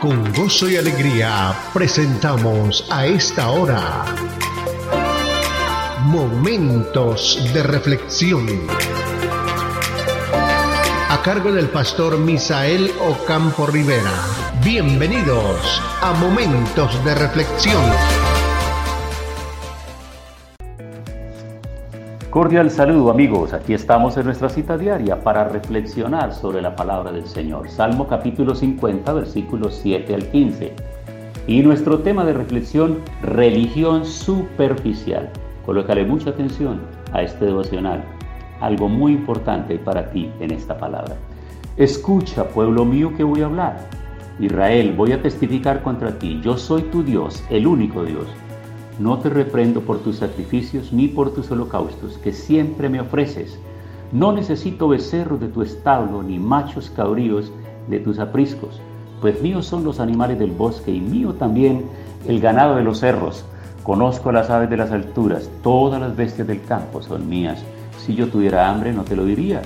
Con gozo y alegría presentamos a esta hora Momentos de Reflexión. A cargo del pastor Misael Ocampo Rivera. Bienvenidos a Momentos de Reflexión. Cordial saludo amigos, aquí estamos en nuestra cita diaria para reflexionar sobre la palabra del Señor. Salmo capítulo 50, versículos 7 al 15. Y nuestro tema de reflexión, religión superficial. Colócale mucha atención a este devocional. Algo muy importante para ti en esta palabra. Escucha, pueblo mío, que voy a hablar. Israel, voy a testificar contra ti. Yo soy tu Dios, el único Dios no te reprendo por tus sacrificios ni por tus holocaustos que siempre me ofreces. No necesito becerros de tu establo ni machos cabríos de tus apriscos, pues míos son los animales del bosque y mío también el ganado de los cerros. Conozco las aves de las alturas, todas las bestias del campo son mías. Si yo tuviera hambre no te lo diría,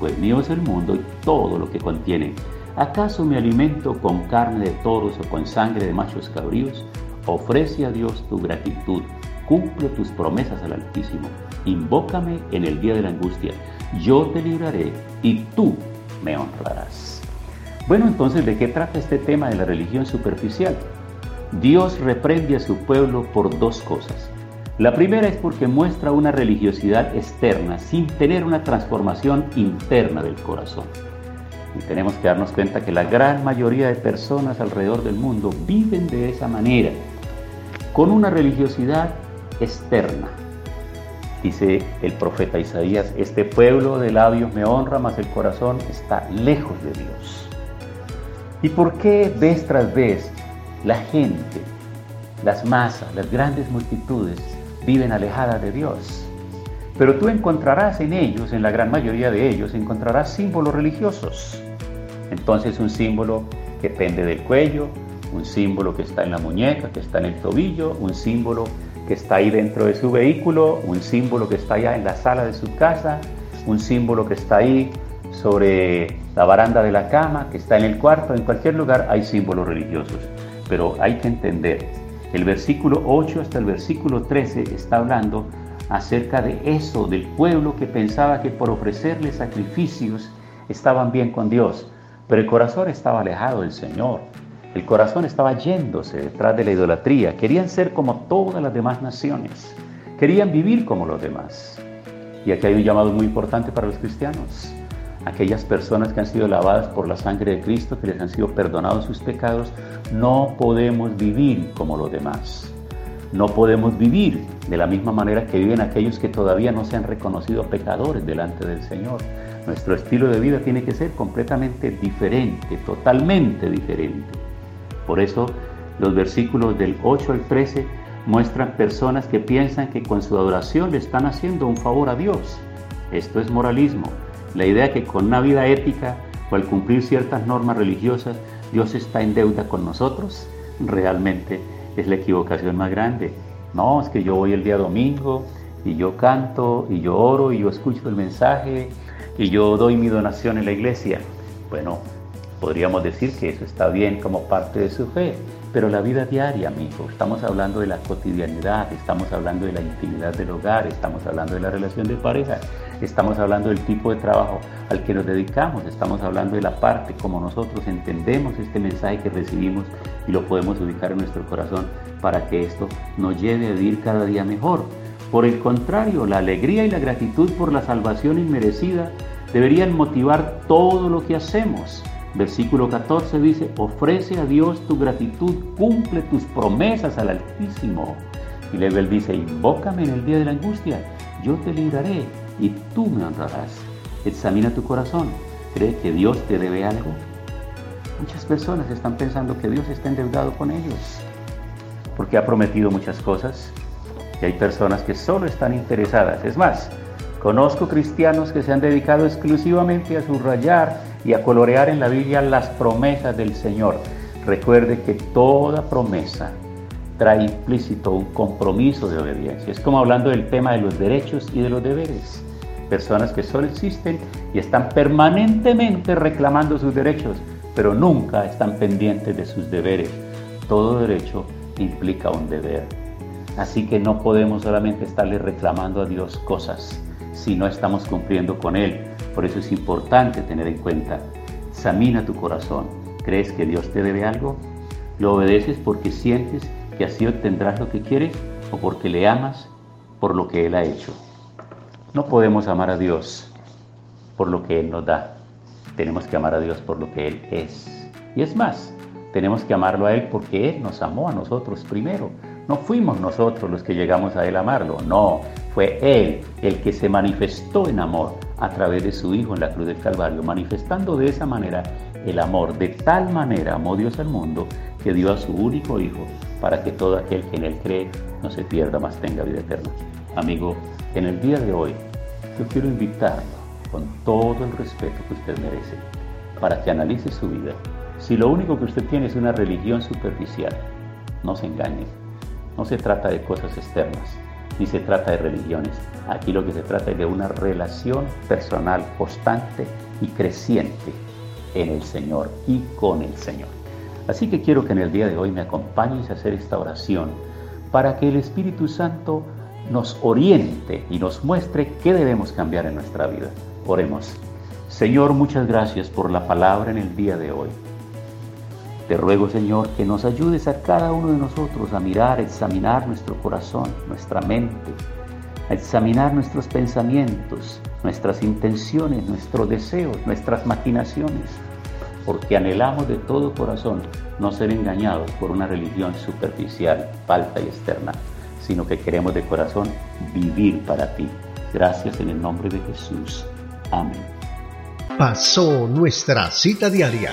pues mío es el mundo y todo lo que contiene. ¿Acaso me alimento con carne de toros o con sangre de machos cabríos? Ofrece a Dios tu gratitud, cumple tus promesas al Altísimo, invócame en el día de la angustia, yo te libraré y tú me honrarás. Bueno, entonces, ¿de qué trata este tema de la religión superficial? Dios reprende a su pueblo por dos cosas. La primera es porque muestra una religiosidad externa sin tener una transformación interna del corazón. Y tenemos que darnos cuenta que la gran mayoría de personas alrededor del mundo viven de esa manera con una religiosidad externa. Dice el profeta Isaías, este pueblo de labios me honra, mas el corazón está lejos de Dios. ¿Y por qué vez tras vez la gente, las masas, las grandes multitudes viven alejadas de Dios? Pero tú encontrarás en ellos, en la gran mayoría de ellos, encontrarás símbolos religiosos. Entonces un símbolo que pende del cuello, un símbolo que está en la muñeca, que está en el tobillo, un símbolo que está ahí dentro de su vehículo, un símbolo que está allá en la sala de su casa, un símbolo que está ahí sobre la baranda de la cama, que está en el cuarto, en cualquier lugar hay símbolos religiosos. Pero hay que entender, el versículo 8 hasta el versículo 13 está hablando acerca de eso, del pueblo que pensaba que por ofrecerle sacrificios estaban bien con Dios, pero el corazón estaba alejado del Señor. El corazón estaba yéndose detrás de la idolatría. Querían ser como todas las demás naciones. Querían vivir como los demás. Y aquí hay un llamado muy importante para los cristianos. Aquellas personas que han sido lavadas por la sangre de Cristo, que les han sido perdonados sus pecados, no podemos vivir como los demás. No podemos vivir de la misma manera que viven aquellos que todavía no se han reconocido pecadores delante del Señor. Nuestro estilo de vida tiene que ser completamente diferente, totalmente diferente. Por eso los versículos del 8 al 13 muestran personas que piensan que con su adoración le están haciendo un favor a Dios. Esto es moralismo. La idea que con una vida ética o al cumplir ciertas normas religiosas Dios está en deuda con nosotros, realmente es la equivocación más grande. No, es que yo voy el día domingo y yo canto y yo oro y yo escucho el mensaje y yo doy mi donación en la iglesia. Bueno, Podríamos decir que eso está bien como parte de su fe, pero la vida diaria, amigo, estamos hablando de la cotidianidad, estamos hablando de la intimidad del hogar, estamos hablando de la relación de pareja, estamos hablando del tipo de trabajo al que nos dedicamos, estamos hablando de la parte como nosotros entendemos este mensaje que recibimos y lo podemos ubicar en nuestro corazón para que esto nos lleve a vivir cada día mejor. Por el contrario, la alegría y la gratitud por la salvación inmerecida deberían motivar todo lo que hacemos. Versículo 14 dice, ofrece a Dios tu gratitud, cumple tus promesas al Altísimo. Y luego él dice, invócame en el día de la angustia, yo te libraré y tú me honrarás. Examina tu corazón, ¿cree que Dios te debe algo? Muchas personas están pensando que Dios está endeudado con ellos, porque ha prometido muchas cosas y hay personas que solo están interesadas. Es más, Conozco cristianos que se han dedicado exclusivamente a subrayar y a colorear en la Biblia las promesas del Señor. Recuerde que toda promesa trae implícito un compromiso de obediencia. Es como hablando del tema de los derechos y de los deberes. Personas que solo existen y están permanentemente reclamando sus derechos, pero nunca están pendientes de sus deberes. Todo derecho implica un deber. Así que no podemos solamente estarle reclamando a Dios cosas si no estamos cumpliendo con Él. Por eso es importante tener en cuenta, examina tu corazón. ¿Crees que Dios te debe algo? ¿Lo obedeces porque sientes que así obtendrás lo que quieres o porque le amas por lo que Él ha hecho? No podemos amar a Dios por lo que Él nos da. Tenemos que amar a Dios por lo que Él es. Y es más, tenemos que amarlo a Él porque Él nos amó a nosotros primero. No fuimos nosotros los que llegamos a Él a amarlo, no, fue Él el que se manifestó en amor a través de su Hijo en la cruz del Calvario, manifestando de esa manera el amor. De tal manera amó Dios al mundo que dio a su único Hijo para que todo aquel que en Él cree no se pierda, más tenga vida eterna. Amigo, en el día de hoy yo quiero invitarlo con todo el respeto que usted merece para que analice su vida. Si lo único que usted tiene es una religión superficial, no se engañe. No se trata de cosas externas, ni se trata de religiones. Aquí lo que se trata es de una relación personal constante y creciente en el Señor y con el Señor. Así que quiero que en el día de hoy me acompañes a hacer esta oración para que el Espíritu Santo nos oriente y nos muestre qué debemos cambiar en nuestra vida. Oremos. Señor, muchas gracias por la palabra en el día de hoy. Te ruego, Señor, que nos ayudes a cada uno de nosotros a mirar, a examinar nuestro corazón, nuestra mente, a examinar nuestros pensamientos, nuestras intenciones, nuestros deseos, nuestras maquinaciones, porque anhelamos de todo corazón no ser engañados por una religión superficial, falta y externa, sino que queremos de corazón vivir para ti. Gracias en el nombre de Jesús. Amén. Pasó nuestra cita diaria